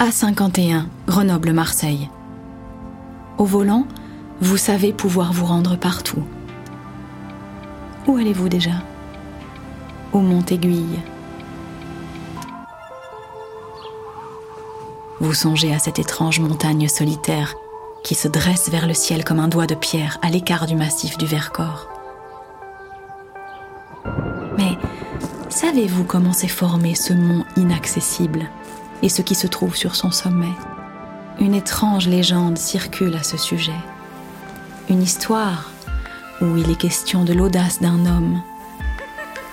A51, Grenoble-Marseille. Au volant, vous savez pouvoir vous rendre partout. Où allez-vous déjà? Au Mont-Aiguille. Vous songez à cette étrange montagne solitaire qui se dresse vers le ciel comme un doigt de pierre à l'écart du massif du Vercors. Mais savez-vous comment s'est formé ce mont inaccessible? Et ce qui se trouve sur son sommet Une étrange légende circule à ce sujet. Une histoire où il est question de l'audace d'un homme,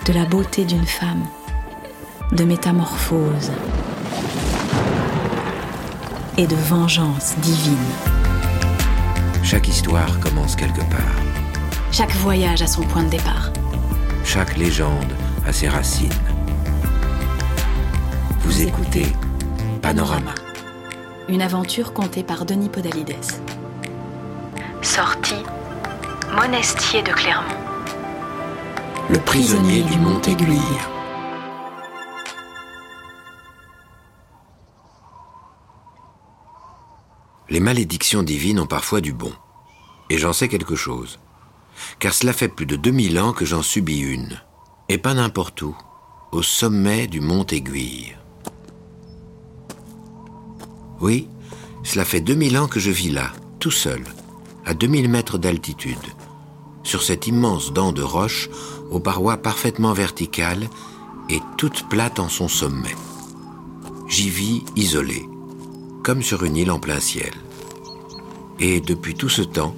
de la beauté d'une femme, de métamorphose et de vengeance divine. Chaque histoire commence quelque part. Chaque voyage a son point de départ. Chaque légende a ses racines. Vous écoutez Panorama. Une aventure contée par Denis Podalides. Sortie Monestier de Clermont. Le prisonnier du Mont Aiguille. Les malédictions divines ont parfois du bon. Et j'en sais quelque chose. Car cela fait plus de 2000 ans que j'en subis une. Et pas n'importe où. Au sommet du mont Aiguille. Oui, cela fait 2000 ans que je vis là, tout seul, à 2000 mètres d'altitude, sur cette immense dent de roche aux parois parfaitement verticales et toute plate en son sommet. J'y vis isolé, comme sur une île en plein ciel. Et depuis tout ce temps,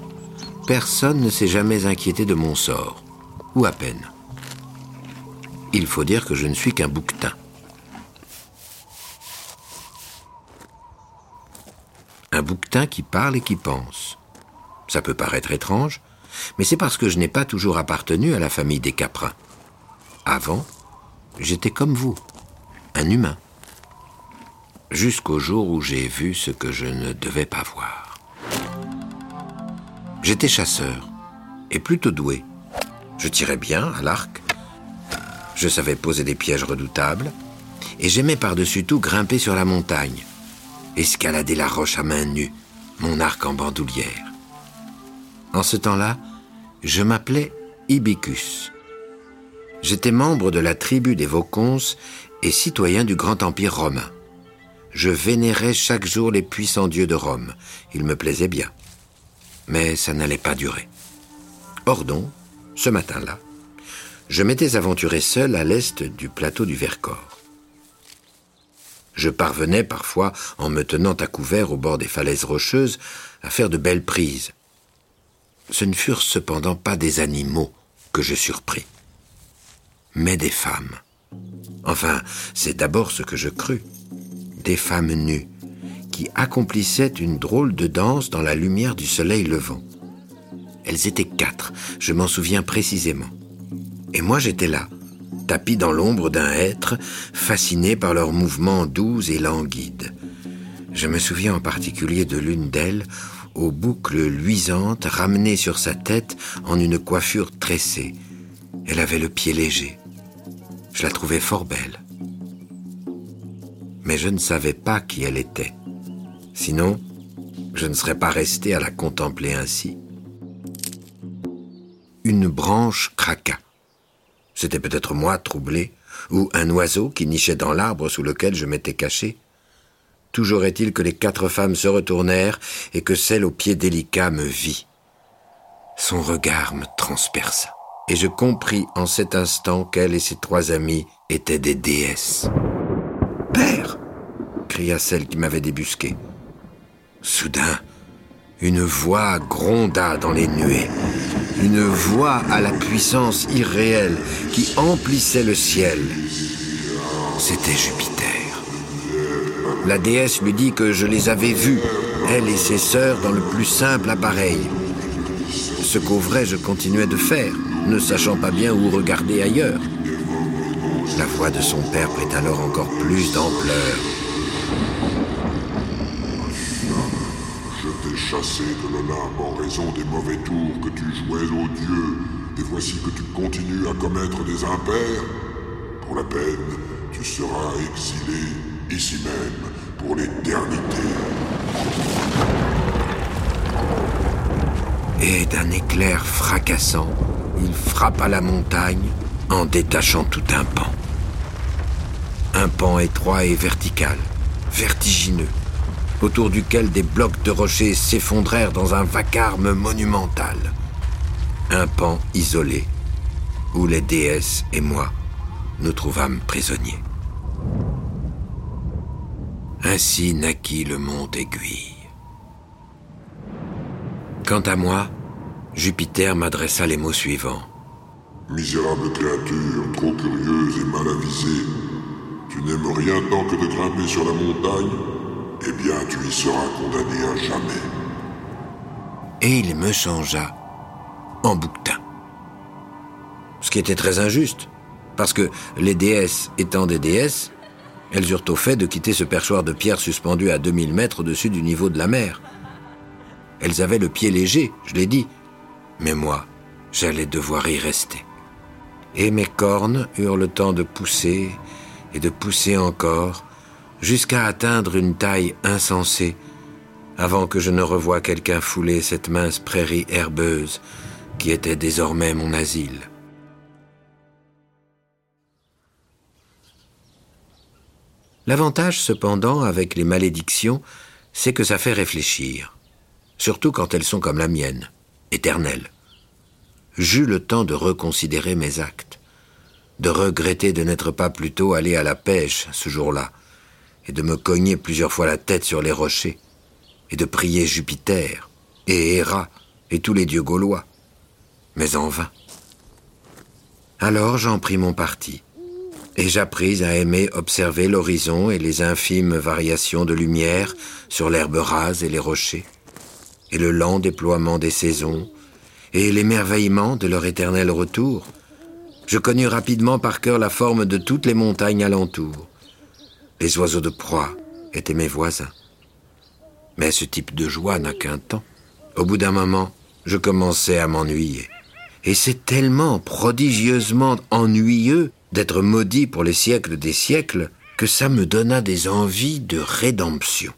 personne ne s'est jamais inquiété de mon sort, ou à peine. Il faut dire que je ne suis qu'un bouquetin. Bouquetin qui parle et qui pense. Ça peut paraître étrange, mais c'est parce que je n'ai pas toujours appartenu à la famille des caprins. Avant, j'étais comme vous, un humain. Jusqu'au jour où j'ai vu ce que je ne devais pas voir. J'étais chasseur, et plutôt doué. Je tirais bien à l'arc, je savais poser des pièges redoutables, et j'aimais par-dessus tout grimper sur la montagne, escalader la roche à main nue, mon arc en bandoulière. En ce temps-là, je m'appelais Ibicus. J'étais membre de la tribu des Voconces et citoyen du grand empire romain. Je vénérais chaque jour les puissants dieux de Rome. Ils me plaisaient bien. Mais ça n'allait pas durer. Or donc, ce matin-là, je m'étais aventuré seul à l'est du plateau du Vercors. Je parvenais parfois, en me tenant à couvert au bord des falaises rocheuses, à faire de belles prises. Ce ne furent cependant pas des animaux que je surpris, mais des femmes. Enfin, c'est d'abord ce que je crus. Des femmes nues, qui accomplissaient une drôle de danse dans la lumière du soleil levant. Elles étaient quatre, je m'en souviens précisément. Et moi j'étais là, tapi dans l'ombre d'un hêtre, fasciné par leurs mouvements doux et languides. Je me souviens en particulier de l'une d'elles, aux boucles luisantes ramenées sur sa tête en une coiffure tressée. Elle avait le pied léger. Je la trouvais fort belle. Mais je ne savais pas qui elle était. Sinon, je ne serais pas resté à la contempler ainsi. Une branche craqua. C'était peut-être moi troublé, ou un oiseau qui nichait dans l'arbre sous lequel je m'étais caché. Toujours est-il que les quatre femmes se retournèrent et que celle au pied délicat me vit. Son regard me transperça, et je compris en cet instant qu'elle et ses trois amies étaient des déesses. Père cria celle qui m'avait débusqué. Soudain, une voix gronda dans les nuées. Une voix à la puissance irréelle qui emplissait le ciel. C'était Jupiter. La déesse lui dit que je les avais vues, elle et ses sœurs, dans le plus simple appareil. Ce qu'au vrai je continuais de faire, ne sachant pas bien où regarder ailleurs. La voix de son père prit alors encore plus d'ampleur. Je t'ai chassé de l'Olympe en raison des mauvais tours que tu jouais aux dieux, et voici que tu continues à commettre des impairs. Pour la peine, tu seras exilé ici même, pour l'éternité. Et d'un éclair fracassant, il frappa la montagne en détachant tout un pan. Un pan étroit et vertical, vertigineux, autour duquel des blocs de rochers s'effondrèrent dans un vacarme monumental. Un pan isolé, où les déesses et moi nous trouvâmes prisonniers. Ainsi naquit le mont Aiguille. Quant à moi, Jupiter m'adressa les mots suivants. Misérable créature, trop curieuse et mal avisée, tu n'aimes rien tant que de grimper sur la montagne Eh bien, tu y seras condamné à jamais. Et il me changea en bouquetin. Ce qui était très injuste, parce que les déesses étant des déesses, elles eurent au fait de quitter ce perchoir de pierre suspendu à 2000 mètres au-dessus du niveau de la mer. Elles avaient le pied léger, je l'ai dit, mais moi, j'allais devoir y rester. Et mes cornes eurent le temps de pousser et de pousser encore, jusqu'à atteindre une taille insensée, avant que je ne revoie quelqu'un fouler cette mince prairie herbeuse qui était désormais mon asile. L'avantage cependant avec les malédictions, c'est que ça fait réfléchir, surtout quand elles sont comme la mienne, éternelles. J'eus le temps de reconsidérer mes actes, de regretter de n'être pas plus tôt allé à la pêche ce jour-là, de me cogner plusieurs fois la tête sur les rochers, et de prier Jupiter, et Héra, et tous les dieux gaulois, mais en vain. Alors j'en pris mon parti et j'appris à aimer observer l'horizon et les infimes variations de lumière sur l'herbe rase et les rochers, et le lent déploiement des saisons, et l'émerveillement de leur éternel retour. Je connus rapidement par cœur la forme de toutes les montagnes alentour. Les oiseaux de proie étaient mes voisins. Mais ce type de joie n'a qu'un temps. Au bout d'un moment, je commençais à m'ennuyer. Et c'est tellement prodigieusement ennuyeux d'être maudit pour les siècles des siècles que ça me donna des envies de rédemption.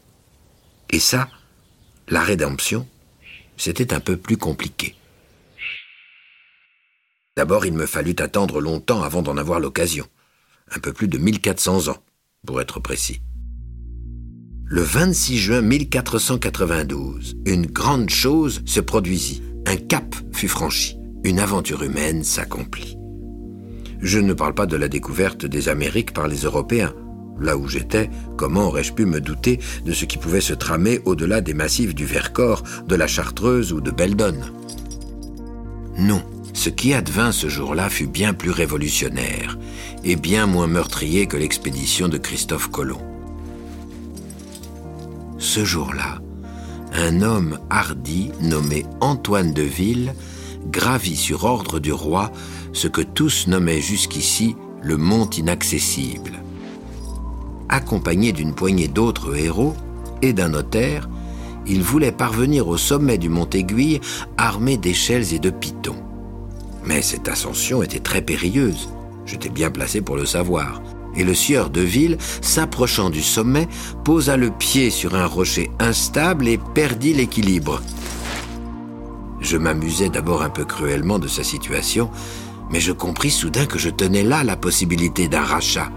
Et ça, la rédemption, c'était un peu plus compliqué. D'abord, il me fallut attendre longtemps avant d'en avoir l'occasion. Un peu plus de 1400 ans, pour être précis. Le 26 juin 1492, une grande chose se produisit. Un cap fut franchi. Une aventure humaine s'accomplit. Je ne parle pas de la découverte des Amériques par les Européens. Là où j'étais, comment aurais-je pu me douter de ce qui pouvait se tramer au-delà des massifs du Vercors, de la Chartreuse ou de Beldon? Non, ce qui advint ce jour-là fut bien plus révolutionnaire et bien moins meurtrier que l'expédition de Christophe Colomb. Ce jour-là, un homme hardi nommé Antoine de Ville gravit sur ordre du roi ce que tous nommaient jusqu'ici le mont inaccessible. Accompagné d'une poignée d'autres héros et d'un notaire, il voulait parvenir au sommet du mont Aiguille armé d'échelles et de pitons. Mais cette ascension était très périlleuse, j'étais bien placé pour le savoir, et le sieur de ville, s'approchant du sommet, posa le pied sur un rocher instable et perdit l'équilibre. Je m'amusais d'abord un peu cruellement de sa situation, mais je compris soudain que je tenais là la possibilité d'un rachat.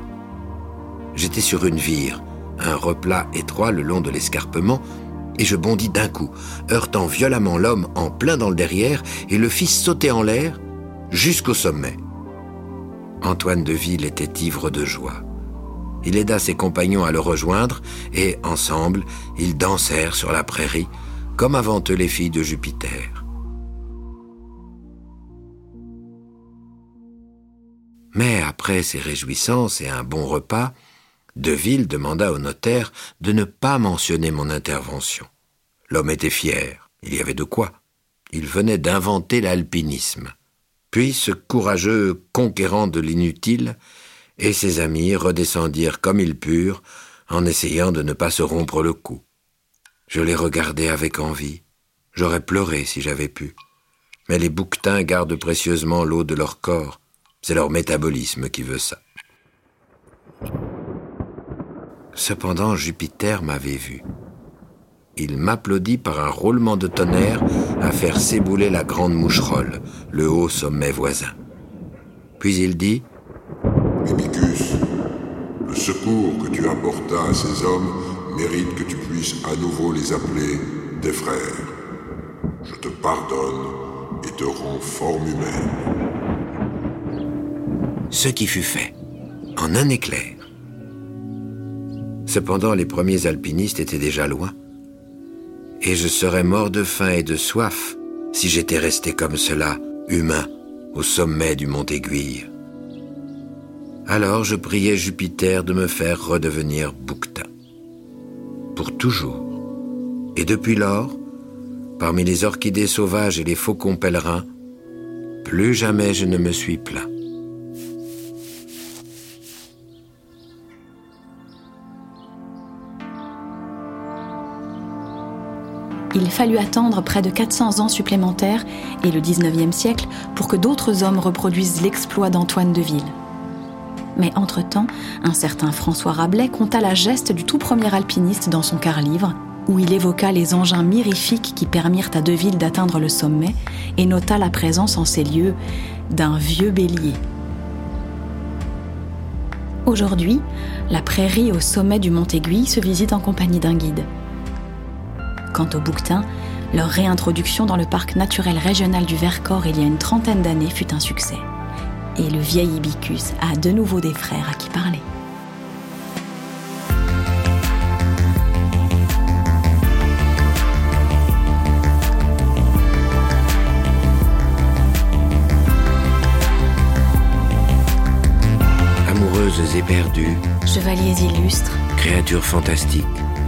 J'étais sur une vire, un replat étroit le long de l'escarpement, et je bondis d'un coup, heurtant violemment l'homme en plein dans le derrière et le fis sauter en l'air jusqu'au sommet. Antoine de Ville était ivre de joie. Il aida ses compagnons à le rejoindre et, ensemble, ils dansèrent sur la prairie, comme avant eux les filles de Jupiter. Mais après ces réjouissances et un bon repas, Deville demanda au notaire de ne pas mentionner mon intervention. L'homme était fier, il y avait de quoi. Il venait d'inventer l'alpinisme. Puis ce courageux conquérant de l'inutile et ses amis redescendirent comme ils purent, en essayant de ne pas se rompre le cou. Je les regardais avec envie. J'aurais pleuré si j'avais pu. Mais les bouquetins gardent précieusement l'eau de leur corps, c'est leur métabolisme qui veut ça. Cependant, Jupiter m'avait vu. Il m'applaudit par un roulement de tonnerre à faire s'ébouler la grande moucherolle, le haut sommet voisin. Puis il dit Épicus, le secours que tu apportas à ces hommes mérite que tu puisses à nouveau les appeler des frères. Je te pardonne et te rends forme humaine. Ce qui fut fait, en un éclair. Cependant, les premiers alpinistes étaient déjà loin. Et je serais mort de faim et de soif si j'étais resté comme cela, humain, au sommet du mont Aiguille. Alors je priais Jupiter de me faire redevenir bouquetin. Pour toujours. Et depuis lors, parmi les orchidées sauvages et les faucons pèlerins, plus jamais je ne me suis plaint. Il fallut attendre près de 400 ans supplémentaires et le 19e siècle pour que d'autres hommes reproduisent l'exploit d'Antoine de Ville. Mais entre-temps, un certain François Rabelais compta la geste du tout premier alpiniste dans son quart-livre, où il évoqua les engins mirifiques qui permirent à Deville d'atteindre le sommet et nota la présence en ces lieux d'un vieux bélier. Aujourd'hui, la prairie au sommet du Mont Aiguille se visite en compagnie d'un guide. Quant aux bouquetins, leur réintroduction dans le parc naturel régional du Vercors il y a une trentaine d'années fut un succès. Et le vieil Ibicus a de nouveau des frères à qui parler. Amoureuses éperdues, Chevaliers illustres, créatures fantastiques,